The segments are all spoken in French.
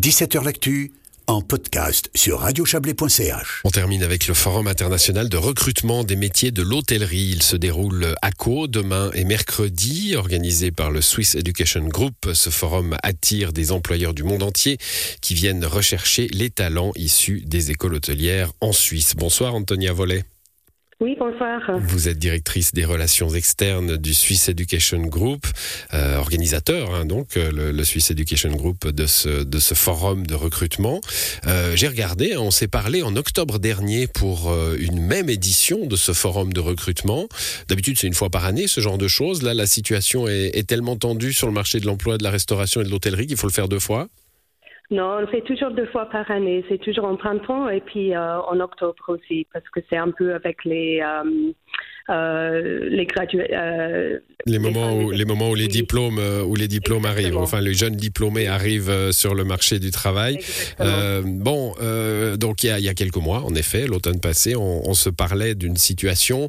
17h L'actu en podcast sur radiochablais.ch. On termine avec le Forum international de recrutement des métiers de l'hôtellerie. Il se déroule à Caux demain et mercredi, organisé par le Swiss Education Group. Ce forum attire des employeurs du monde entier qui viennent rechercher les talents issus des écoles hôtelières en Suisse. Bonsoir Antonia Vollet. Oui, bonsoir. Vous êtes directrice des relations externes du Swiss Education Group, euh, organisateur hein, donc euh, le, Swiss Education Group de ce, de ce forum de recrutement. Euh, j'ai regardé, hein, on s'est parlé en octobre dernier pour une même édition de ce forum de recrutement. D'habitude, c'est une fois par année ce genre de choses. Là, la situation est tellement tendue sur le marché de l'emploi, de la restauration et de l'hôtellerie qu'il faut le faire deux fois. Non, on fait toujours deux fois par année. C'est toujours en printemps et puis euh, en octobre aussi, parce que c'est un peu avec les euh, euh, les. Euh, les moments où les moments où les diplômes euh, où les diplômes arrivent, enfin les jeunes diplômés arrivent sur le marché du travail. bon, donc il y, a, il y, a, quelques mois, en effet, l'automne passé, on, on, se parlait d'une situation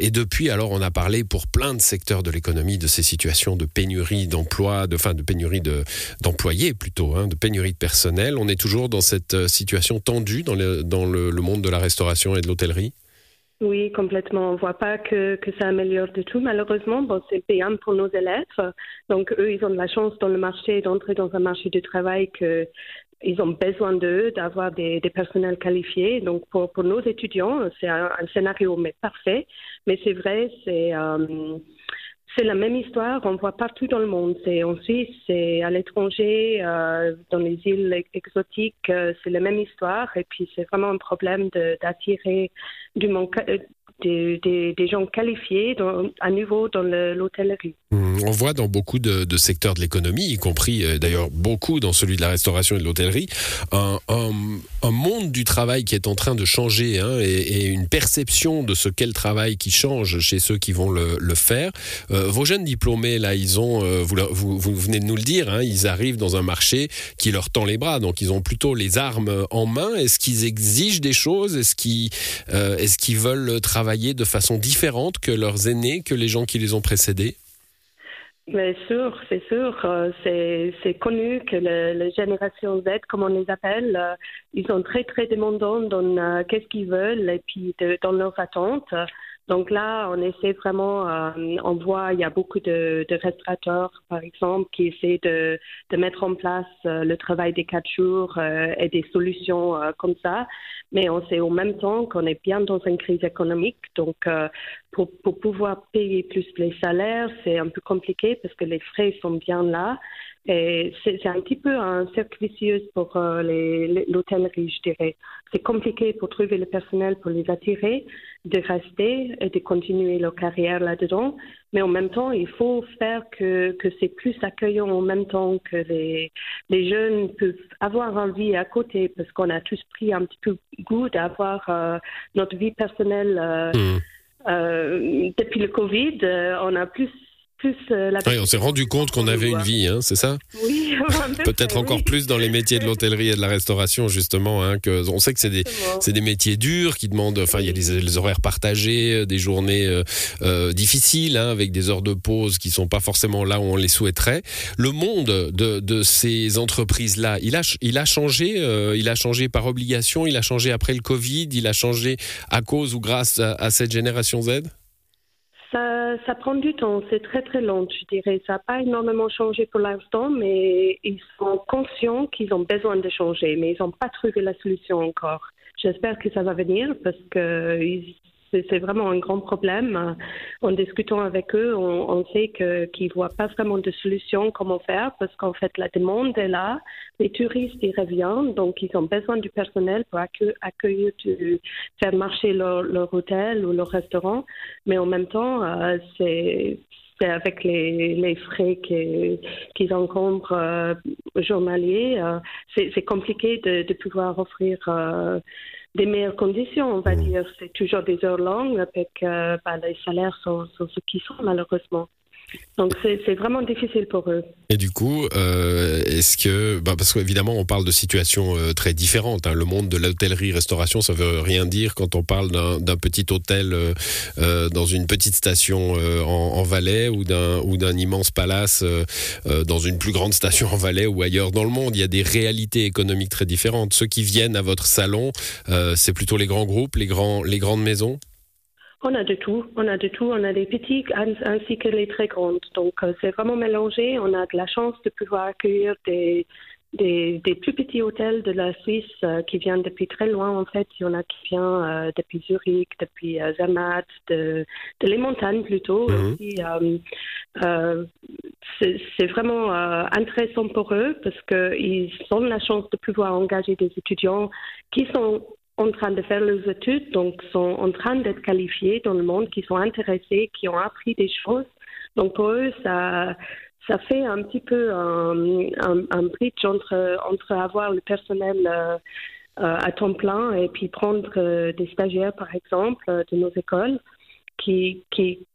et depuis, alors, on a parlé pour plein de secteurs de l'économie de ces situations de pénurie d'emploi, de fin de pénurie de d'employés plutôt, hein, de pénurie de personnel. On est toujours dans cette situation tendue dans le dans le, le monde de la restauration et de l'hôtellerie? Oui, complètement. On voit pas que, que ça améliore du tout. Malheureusement, bon, c'est payant pour nos élèves. Donc, eux, ils ont de la chance dans le marché d'entrer dans un marché du travail que ils ont besoin d'eux, d'avoir des, des, personnels qualifiés. Donc, pour, pour nos étudiants, c'est un, un, scénario mais parfait. Mais c'est vrai, c'est euh, c'est la même histoire, on voit partout dans le monde. C'est en Suisse, c'est à l'étranger, euh, dans les îles exotiques, euh, c'est la même histoire. Et puis c'est vraiment un problème d'attirer euh, des, gens qualifiés à nouveau dans l'hôtellerie. Mmh, on voit dans beaucoup de, secteurs de l'économie, y compris euh, d'ailleurs beaucoup dans celui de la restauration et de l'hôtellerie, un, monde du travail qui est en train de changer hein, et, une perception de ce qu'est le travail qui change chez ceux qui vont le, faire. Euh, vos jeunes diplômés, là, ils ont, euh, vous, venez de nous le dire, hein, ils arrivent dans un marché qui leur tend les bras, donc ils ont plutôt les armes en main. Est-ce qu'ils exigent des choses? Est-ce qu'ils est qu'ils veulent travailler de façon différente que leurs aînés, que les gens qui les ont précédés? Bien sûr, c'est sûr. Euh, c'est connu que la génération Z, comme on les appelle, euh, ils sont très, très demandants dans euh, qu'est-ce qu'ils veulent et puis dans leurs attentes. Donc là, on essaie vraiment, euh, on voit, il y a beaucoup de, de restaurateurs, par exemple, qui essaient de, de mettre en place euh, le travail des quatre jours euh, et des solutions euh, comme ça. Mais on sait au même temps qu'on est bien dans une crise économique. Donc, euh, pour, pour pouvoir payer plus les salaires, c'est un peu compliqué parce que les frais sont bien là. Et c'est un petit peu un cercle vicieux pour euh, l'hôtellerie, je dirais. C'est compliqué pour trouver le personnel, pour les attirer, de rester et de continuer leur carrière là-dedans. Mais en même temps, il faut faire que, que c'est plus accueillant en même temps que les, les jeunes peuvent avoir envie à côté parce qu'on a tous pris un petit peu goût d'avoir euh, notre vie personnelle. Euh, mmh. euh, depuis le Covid, on a plus plus euh, la. Oui, on s'est rendu compte qu'on avait une vie, hein, c'est ça Oui. Peut-être encore plus dans les métiers de l'hôtellerie et de la restauration, justement. Hein, que on sait que c'est des, c'est des métiers durs qui demandent. Enfin, il y a les, horaires partagés, euh, des journées euh, euh, difficiles, hein, avec des heures de pause qui sont pas forcément là où on les souhaiterait. Le monde de, de ces entreprises-là, il a, il a changé. Euh, il a changé par obligation. Il a changé après le Covid. Il a changé à cause ou grâce à, à cette génération Z? Ça, ça, prend du temps, c'est très très long, je dirais. Ça n'a pas énormément changé pour l'instant, mais ils sont conscients qu'ils ont besoin de changer, mais ils n'ont pas trouvé la solution encore. J'espère que ça va venir parce que c'est vraiment un grand problème. En discutant avec eux, on, on sait qu'ils ne voient pas vraiment de solution comment faire parce qu'en fait, la demande est là. Les touristes, ils reviennent, donc ils ont besoin du personnel pour accueillir, faire marcher leur, hôtel ou leur restaurant. Mais en même temps, euh, c'est avec les, frais qu'ils qu encombrent euh, journaliers, euh, c'est compliqué de, de, pouvoir offrir euh, des meilleures conditions, on va mmh. dire. C'est toujours des heures longues avec euh, bah, les salaires sont, sont ce qu'ils sont malheureusement. Donc c'est vraiment difficile pour eux. Et du coup, euh, est-ce que, bah parce qu'évidemment, on parle de situations euh, très différentes. Hein. Le monde de l'hôtellerie-restauration, ça veut rien dire quand on parle d'un petit hôtel euh, dans une petite station en, Valais ou d'un immense palace dans une plus grande station en Valais ou ailleurs dans le monde. Il y a des réalités économiques très différentes. Ceux qui viennent à votre salon, c'est plutôt les grands groupes, les grandes maisons? On a de tout, on a de tout, on a des petits ainsi que les très grandes. Donc euh, c'est vraiment mélangé. On a de la chance de pouvoir accueillir des, des, des plus petits hôtels de la Suisse euh, qui viennent depuis très loin en fait. Il y en a qui viennent euh, depuis Zurich, depuis euh, Zermatt, de, de les montagnes plutôt. Mhm. C'est vraiment intéressant pour eux parce qu'ils ont la chance de pouvoir engager des étudiants qui sont en train de faire leurs études, donc sont en train d'être qualifiés dans le monde, qui sont intéressés, qui ont appris des choses. Donc pour eux, ça, ça fait un petit peu un, bridge entre, entre avoir le personnel euh, euh, à temps plein et puis prendre euh, des stagiaires, par exemple, de nos écoles, qui, qui,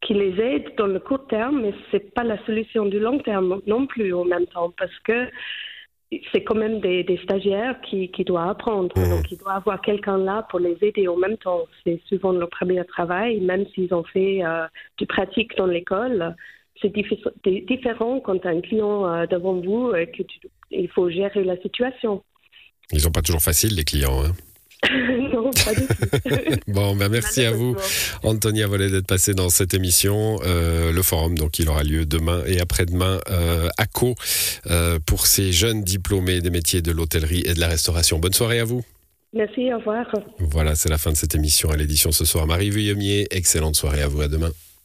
qui les aident dans le court terme, mais c'est pas la solution du long terme non plus en même temps, parce que c'est quand même des, des stagiaires qui, qui doivent apprendre. Mhm. Donc, il doit avoir quelqu'un là pour les aider en même temps. C'est souvent leur premier travail, même s'ils ont fait euh, du pratique dans l'école. C'est diffi- différent quand tu as un client euh, devant vous et que tu, il faut gérer la situation. Ils sont pas toujours faciles, les clients. Hein. non, pas du tout. Bon, ben merci à vous. Antonia Vollet d'être passé dans cette émission. Euh, le forum, donc, il aura lieu demain et après-demain euh, à Caux euh, pour ces jeunes diplômés des métiers de l'hôtellerie et de la restauration. Bonne soirée à vous. Merci, au revoir. Voilà, c'est la fin de cette émission à l'édition ce soir. Marie Vuillemier, excellente soirée à vous. À demain.